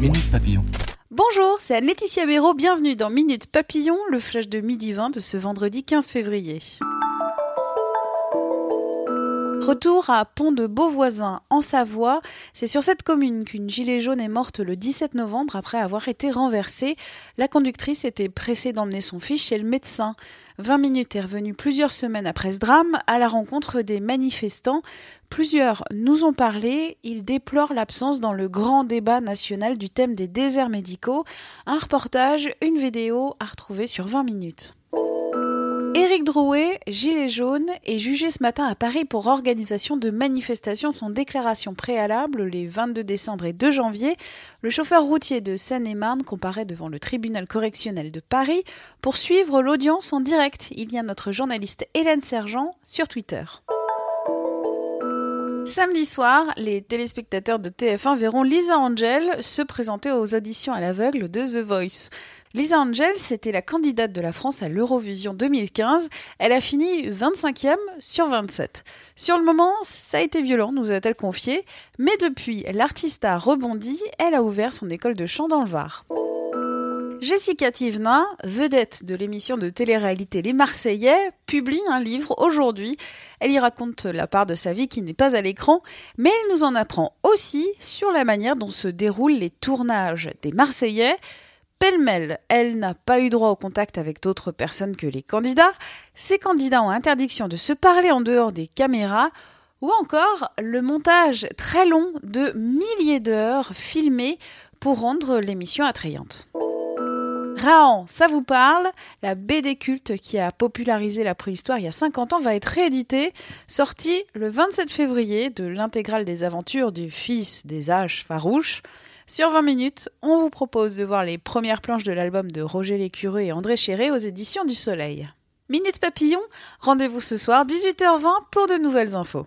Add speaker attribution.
Speaker 1: Minute Papillon.
Speaker 2: Bonjour, c'est Anne-Laetitia Béraud, bienvenue dans Minute Papillon, le flash de midi 20 de ce vendredi 15 février. Retour à Pont de Beauvoisin, en Savoie. C'est sur cette commune qu'une gilet jaune est morte le 17 novembre après avoir été renversée. La conductrice était pressée d'emmener son fils chez le médecin. 20 minutes est revenu plusieurs semaines après ce drame à la rencontre des manifestants. Plusieurs nous ont parlé. Ils déplorent l'absence dans le grand débat national du thème des déserts médicaux. Un reportage, une vidéo à retrouver sur 20 minutes. Éric Drouet, gilet jaune, est jugé ce matin à Paris pour organisation de manifestations sans déclaration préalable les 22 décembre et 2 janvier. Le chauffeur routier de Seine-et-Marne comparaît devant le tribunal correctionnel de Paris pour suivre l'audience en direct. Il y a notre journaliste Hélène Sergent sur Twitter. Samedi soir, les téléspectateurs de TF1 verront Lisa Angel se présenter aux auditions à l'aveugle de The Voice. Lisa Angel, c'était la candidate de la France à l'Eurovision 2015. Elle a fini 25e sur 27. Sur le moment, ça a été violent, nous a-t-elle confié, mais depuis, l'artiste a rebondi, elle a ouvert son école de chant dans le Var. Jessica Tivna, vedette de l'émission de télé-réalité Les Marseillais, publie un livre aujourd'hui. Elle y raconte la part de sa vie qui n'est pas à l'écran, mais elle nous en apprend aussi sur la manière dont se déroulent les tournages des Marseillais. Pêle-mêle, elle n'a pas eu droit au contact avec d'autres personnes que les candidats. Ces candidats ont interdiction de se parler en dehors des caméras. Ou encore le montage très long de milliers d'heures filmées pour rendre l'émission attrayante. Raon, ça vous parle? La BD culte qui a popularisé la préhistoire il y a 50 ans va être rééditée, sortie le 27 février de l'intégrale des aventures du fils des âges farouches. Sur 20 minutes, on vous propose de voir les premières planches de l'album de Roger Lécureux et André Chéré aux éditions du Soleil. Minute Papillon, rendez-vous ce soir 18h20 pour de nouvelles infos.